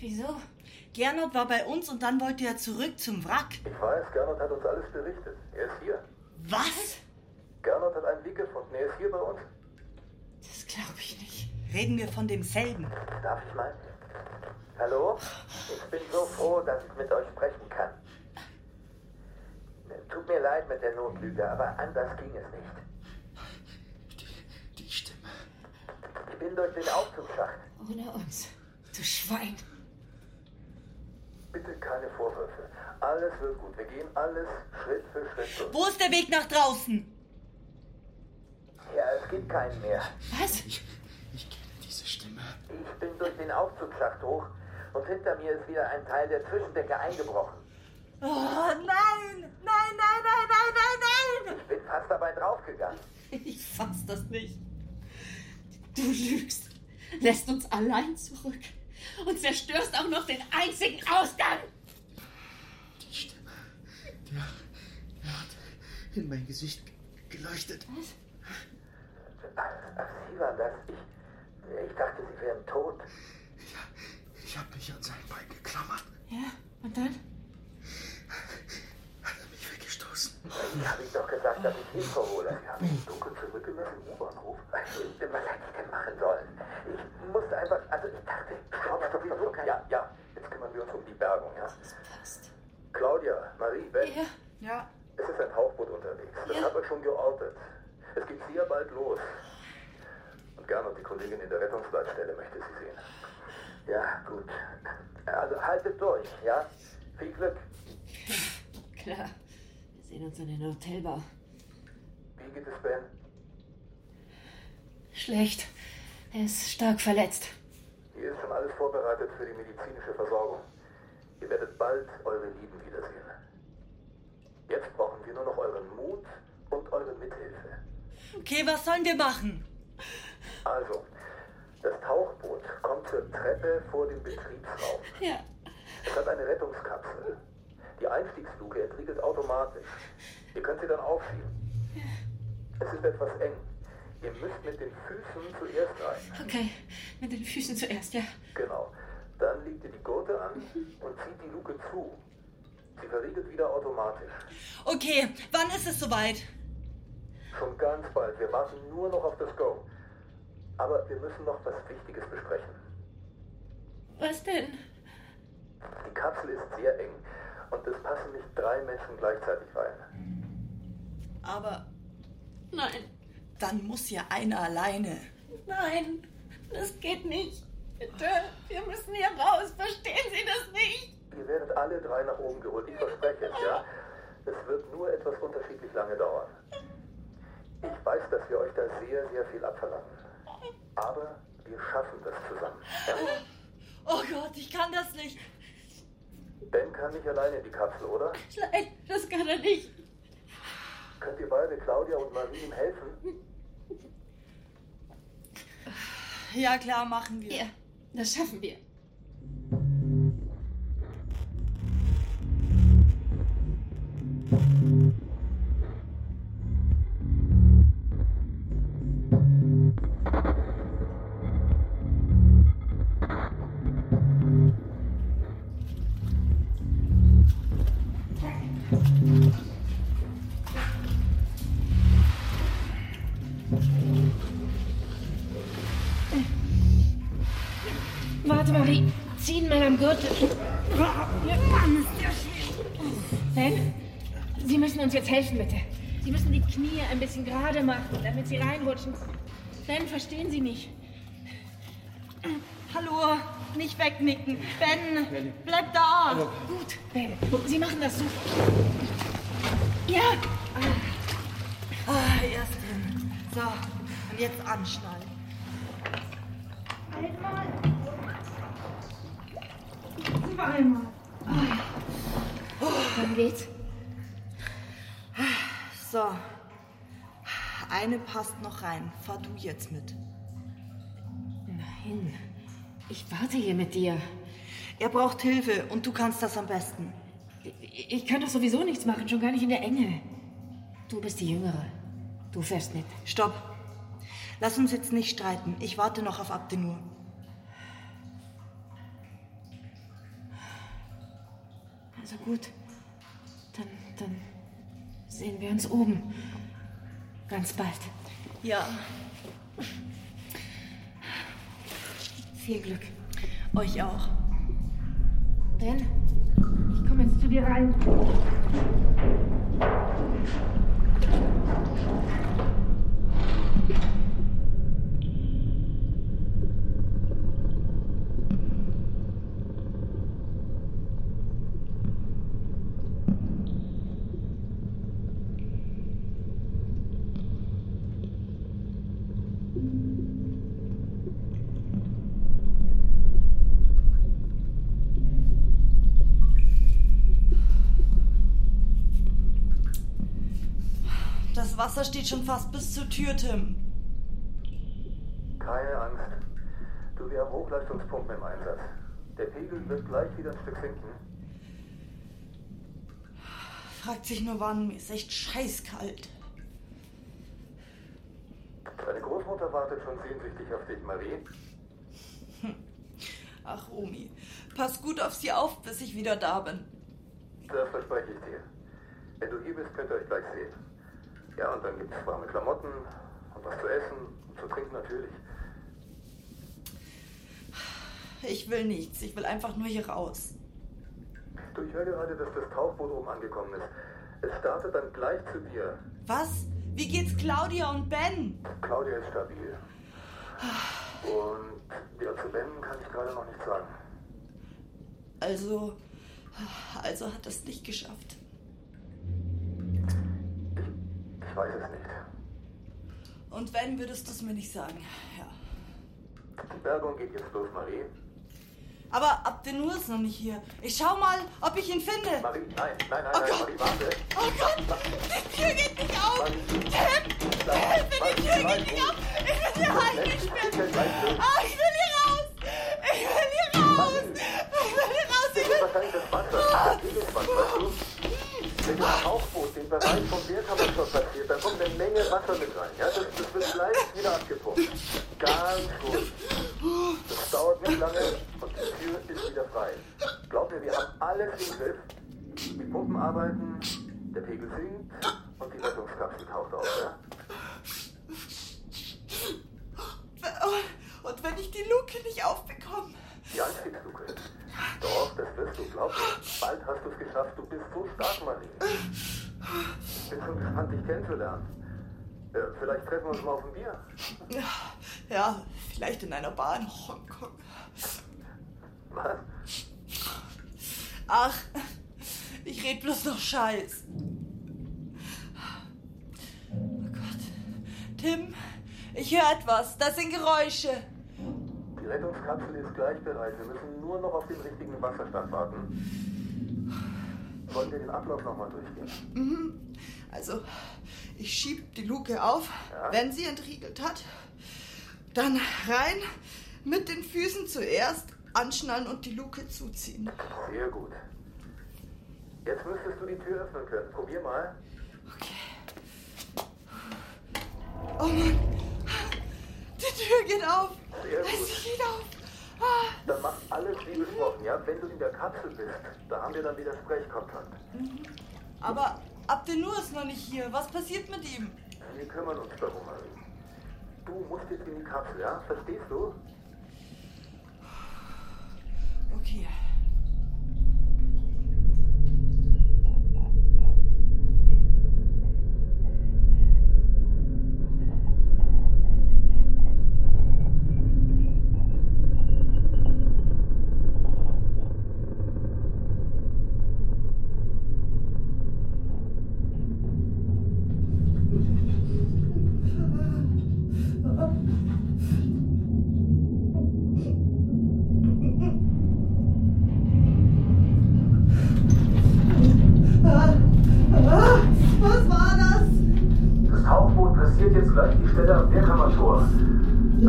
Wieso? Gernot war bei uns und dann wollte er zurück zum Wrack. Ich weiß, Gernot hat uns alles berichtet. Er ist hier. Was? Gernot hat einen Weg gefunden. Er ist hier bei uns. Das glaube ich nicht. Reden wir von demselben. Darf ich mal? Hallo? Ich bin so froh, dass ich mit euch sprechen kann. Tut mir leid mit der Notlüge, aber anders ging es nicht. Die Stimme. Ich bin durch den Aufzugsschacht. Ohne uns. Du Schwein. Bitte keine Vorwürfe. Alles wird gut. Wir gehen alles Schritt für Schritt durch. Wo ist der Weg nach draußen? Ja, es gibt keinen mehr. Was? Diese Stimme. Ich bin durch den Aufzugsschacht hoch und hinter mir ist wieder ein Teil der Zwischendecke eingebrochen. Oh, nein! Nein, nein, nein, nein, nein, nein! Ich bin fast dabei draufgegangen. Ich fass das nicht. Du lügst. Lässt uns allein zurück. Und zerstörst auch noch den einzigen Ausgang. Die Stimme. Der, der hat in mein Gesicht geleuchtet. Was? Ach, Sie waren das. Ich, ich dachte, Sie wären tot. Ich habe mich an sein Bein geklammert. Ja, und dann? Hat er mich Ich habe Ihnen doch gesagt, dass ich Hilfe hole. Sie haben mich dunkel zurückgelassen im U-Bahnhof. Was hätte ich denn machen sollen? Ich musste einfach, also ich dachte, stopp, stopp, stopp, stopp. Ja, ja, jetzt kümmern wir uns um die Bergung, ja? Claudia, Marie, Ben. Ja. Ja. Es ist ein Tauchboot unterwegs. Das Ja. hat man schon geortet. Es geht sehr bald los. Und Gernot, die Kollegin in der Rettungsleitstelle, möchte Sie sehen. Ja, gut. Also haltet durch, ja? Viel Glück. Klar. Sehen uns in den Hotelbau. Wie geht es Ben? Schlecht. Er ist stark verletzt. Hier ist schon alles vorbereitet für die medizinische Versorgung. Ihr werdet bald eure Lieben wiedersehen. Jetzt brauchen wir nur noch euren Mut und eure Mithilfe. Okay, was sollen wir machen? Also, das Tauchboot kommt zur Treppe vor dem Betriebsraum. Ja. Es hat eine Rettungskapsel. Die Einstiegsluke entriegelt automatisch. Ihr könnt sie dann aufschieben. Es ist etwas eng. Ihr müsst mit den Füßen zuerst rein. Okay, mit den Füßen zuerst, ja. Genau. Dann legt ihr die Gurte an und zieht die Luke zu. Sie verriegelt wieder automatisch. Okay, wann ist es soweit? Schon ganz bald. Wir warten nur noch auf das Go. Aber wir müssen noch was Wichtiges besprechen. Was denn? Die Kapsel ist sehr eng und es passen nicht drei Menschen gleichzeitig rein. Aber Nein, dann muss ja einer alleine. nein, das geht nicht. Bitte, wir müssen hier raus. Verstehen Sie das nicht? Ihr werdet alle drei nach oben geholt. Ich verspreche es, ja? Es wird nur etwas unterschiedlich lange dauern. Ich weiß, dass wir euch da sehr, sehr viel abverlangen. Aber wir schaffen das zusammen. Ja? Oh Gott, ich kann das nicht. Ben kann nicht alleine in die Kapsel, oder? *laughs* Nein, das kann er nicht. Könnt ihr beide, Claudia und Marie, ihm helfen? Ja, klar, machen wir. Ja, das schaffen wir. Machen, damit sie reinrutschen. Ben, verstehen Sie mich? Hallo, nicht wegnicken. Ben, bleib da. Gut, Ben, Sie machen das super. Ja, Ah, erst hin. So, und jetzt anschnallen. einmal. Zweimal. Dann geht's. So. Eine passt noch rein. Fahr du jetzt mit. Nein, ich warte hier mit dir. Er braucht Hilfe und du kannst das am besten. Ich ich kann doch sowieso nichts machen, schon gar nicht in der Enge. Du bist die Jüngere. Du fährst mit. Stopp. Lass uns jetzt nicht streiten. Ich warte noch auf Abdenur. Also gut. Dann, dann sehen wir uns oben. Ganz bald. Ja. Viel Glück. Euch auch. Ben, ich komme jetzt zu dir rein. Das Wasser steht schon fast bis zur Tür, Tim. Keine Angst. Du, wir haben Hochleistungspumpen im Einsatz. Der Pegel wird gleich wieder ein Stück sinken. Fragt sich nur wann. Mir ist echt scheißkalt. Deine Großmutter wartet schon sehnsüchtig auf dich, Marie. Ach, Omi. Pass gut auf sie auf, bis ich wieder da bin. Das verspreche ich dir. Wenn du hier bist, könnt ihr euch gleich sehen. Ja, und dann gibt's warme Klamotten und was zu essen und zu trinken natürlich. Ich will nichts. Ich will einfach nur hier raus. Du, ich höre gerade, dass das Tauchboot oben angekommen ist. Es startet dann gleich zu dir. Was? Wie geht's Claudia und Ben? Claudia ist stabil. Und ja, zu Ben kann ich gerade noch nichts sagen. Also. Also hat es nicht geschafft. Ich weiß es nicht. Und wenn, würdest du es mir nicht sagen. Ja. Die Bergung geht jetzt los, Marie. Aber Abdenur ist noch nicht hier. Ich schau mal, ob ich ihn finde. Marie, nein, nein, nein, Oh nein, Gott. Marie, warte. Oh Gott, die Tür geht nicht auf. Tim, Hilfe, die Tür geht nicht auf. Ich bin hier eingesperrt. Ah, ich will hier raus. Ich will hier raus. Ich will hier raus. Ich will... Wahrscheinlich das Wasser. Das Pegelsband, weißt du? Mit dem Tauchboot, den Bereich vom Wehrkammerschott passiert, da kommt eine Menge Wasser mit rein. Ja, das, das wird gleich wieder abgepumpt. Ganz gut. Das dauert nicht lange und die Tür ist wieder frei. Glaubt mir, wir haben alles im Griff. Die Pumpen arbeiten, der Pegel sinkt und die Rettungskapsel taucht auf, ja? Und wenn ich die Luke nicht aufbekomme? Die Einstiegsluke. Doch, das wirst du, glaub mir. Bald hast du es geschafft. Du bist so stark, Marie. Gespannt, dich kennenzulernen. Ja, vielleicht treffen wir uns mal auf ein Bier. Ja, vielleicht in einer Bar in Hongkong. Was? Ach, ich red bloß noch Scheiß. Oh Gott. Tim, ich höre etwas. Das sind Geräusche. Die Rettungskapsel ist gleich bereit. Wir müssen nur noch auf den richtigen Wasserstand warten. Wollen wir den Ablauf nochmal durchgehen? Mhm. Also, ich schieb die Luke auf, wenn sie entriegelt hat. Dann rein, mit den Füßen zuerst, anschnallen und die Luke zuziehen. Sehr gut. Jetzt müsstest du die Tür öffnen können. Probier mal. Oh Mann, die Tür geht auf. Sehr gut. Sie geht auf. Ah. Dann mach alles wie besprochen, ja? Wenn du in der Kapsel bist, da haben wir dann wieder Sprechkontakt. Mhm. Aber Abdenur ist noch nicht hier. Was passiert mit ihm? Wir kümmern uns darum. Du musst jetzt in die Kapsel, ja? Verstehst du? Okay.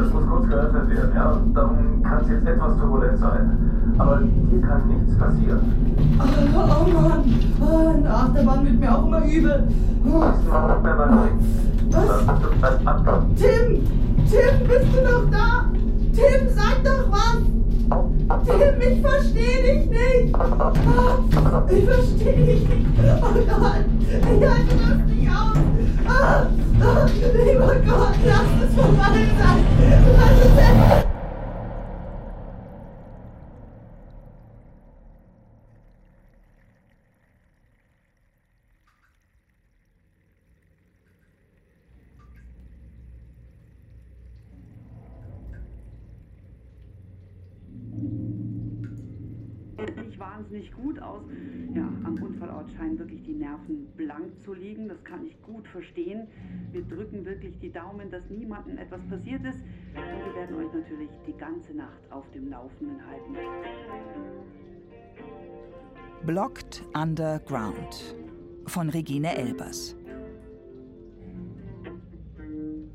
Das muss kurz geöffnet werden, ja? Darum kann es jetzt etwas turbulent sein. Aber hier kann nichts passieren. Oh, oh Mann, oh, in der Achterbahn wird mir auch immer übel. Oh. Was? Tim, Tim, bist du noch da? Tim, sag doch was. Tim, ich verstehe dich nicht. Ah, Ich verstehe dich nicht. Oh Gott, ich halte das nicht aus. Ah, ah, lieber Gott, lass es vorbei sein. Lass es enden. Unfallort scheinen wirklich die Nerven blank zu liegen. Das kann ich gut verstehen. Wir drücken wirklich die Daumen, dass niemandem etwas passiert ist. Und wir werden euch natürlich die ganze Nacht auf dem Laufenden halten. Blocked Underground von Regine Elbers.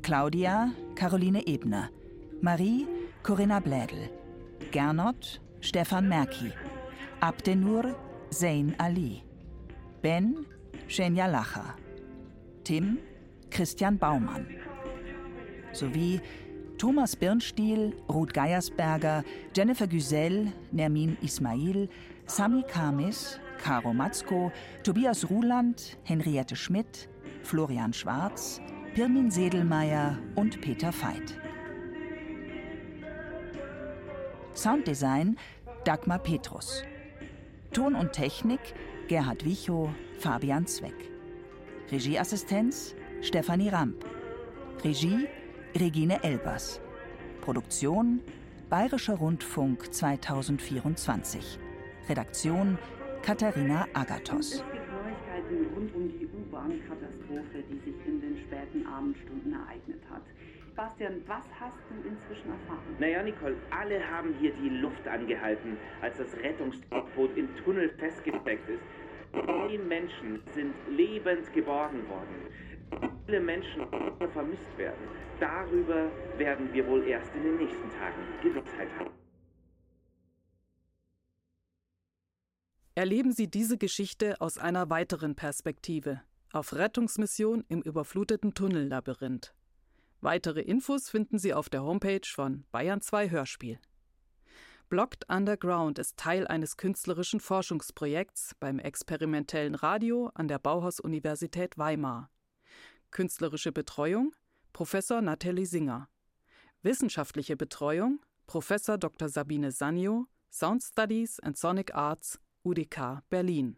Claudia Caroline Ebner. Marie Corinna Blädel. Gernot Stefan Merki. Abdenur Zain Ali. Ben Shenja Lacher. Tim Christian Baumann. Sowie Thomas Birnstiel, Ruth Geiersberger, Jennifer Güsell, Nermin Ismail, Sami Kamis, Caro Matzko, Tobias Ruland, Henriette Schmidt, Florian Schwarz, Pirmin Sedelmeier und Peter Veit. Sounddesign Dagmar Petrus. Ton und Technik Gerhard Wichow, Fabian Zweck. Regieassistenz Stefanie Ramp. Regie Regine Elbers. Produktion Bayerischer Rundfunk 2024. Redaktion Katharina Agathos. Es gibt Neuigkeiten rund um die U-Bahn-Katastrophe, die sich in den späten Abendstunden ereignet hat. Bastian, was hast du inzwischen erfahren? Naja, Nicole, alle haben hier die Luft angehalten, als das Rettungstauchboot im Tunnel festgesteckt ist. Drei Menschen sind lebend geborgen worden. Viele Menschen vermisst werden. Darüber werden wir wohl erst in den nächsten Tagen Gewissheit haben. Erleben Sie diese Geschichte aus einer weiteren Perspektive. auf Rettungsmission im überfluteten Tunnellabyrinth. Weitere Infos finden Sie auf der Homepage von Bayern 2 Hörspiel. Blocked Underground ist Teil eines künstlerischen Forschungsprojekts beim experimentellen Radio an der Bauhaus-Universität Weimar. Künstlerische Betreuung Professor Nathalie Singer. Wissenschaftliche Betreuung Professor Dr. Sabine Sanjo, Sound Studies and Sonic Arts, UDK Berlin.